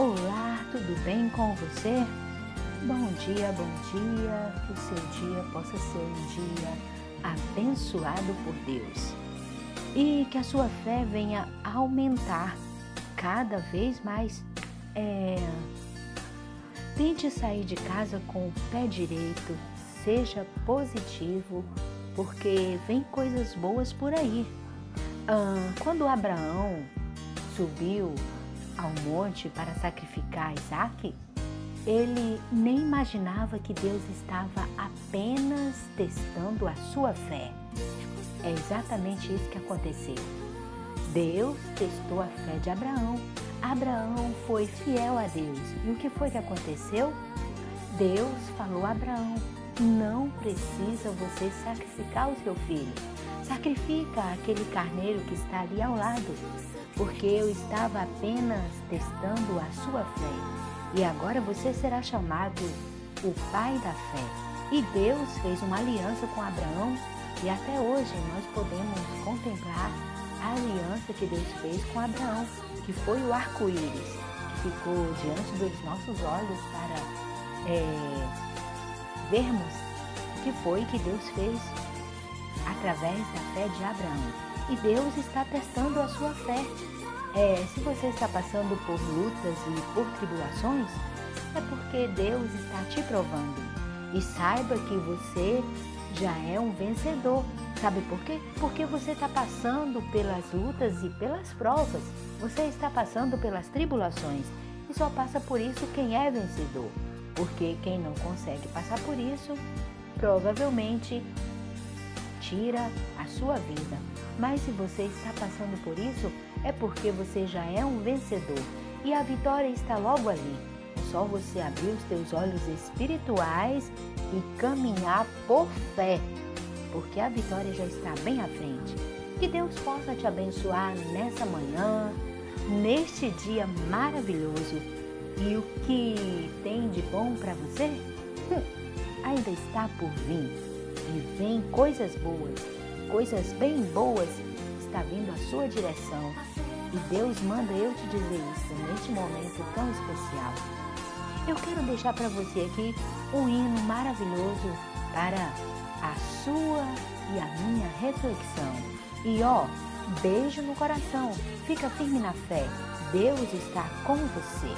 Olá, tudo bem com você? Bom dia, bom dia. Que o seu dia possa ser um dia abençoado por Deus e que a sua fé venha aumentar cada vez mais. É... Tente sair de casa com o pé direito, seja positivo, porque vem coisas boas por aí. Ah, quando Abraão subiu ao monte para sacrificar Isaac, ele nem imaginava que Deus estava apenas testando a sua fé. É exatamente isso que aconteceu. Deus testou a fé de Abraão. Abraão foi fiel a Deus. E o que foi que aconteceu? Deus falou a Abraão: não precisa você sacrificar o seu filho. Sacrifica aquele carneiro que está ali ao lado, porque eu estava apenas testando a sua fé. E agora você será chamado o pai da fé. E Deus fez uma aliança com Abraão e até hoje nós podemos contemplar a aliança que Deus fez com Abraão, que foi o arco-íris, que ficou diante dos nossos olhos para é, vermos o que foi que Deus fez através da fé de Abraão. E Deus está testando a sua fé. É, se você está passando por lutas e por tribulações, é porque Deus está te provando. E saiba que você já é um vencedor. Sabe por quê? Porque você está passando pelas lutas e pelas provas. Você está passando pelas tribulações. E só passa por isso quem é vencedor. Porque quem não consegue passar por isso, provavelmente tira a sua vida. Mas se você está passando por isso, é porque você já é um vencedor. E a vitória está logo ali. É só você abrir os teus olhos espirituais e caminhar por fé, porque a vitória já está bem à frente. Que Deus possa te abençoar nessa manhã, neste dia maravilhoso. E o que tem de bom para você? Hum, ainda está por vir. E vem coisas boas, coisas bem boas está vindo à sua direção. E Deus manda eu te dizer isso neste momento tão especial. Eu quero deixar para você aqui um hino maravilhoso para a sua e a minha reflexão. E ó, beijo no coração, fica firme na fé, Deus está com você.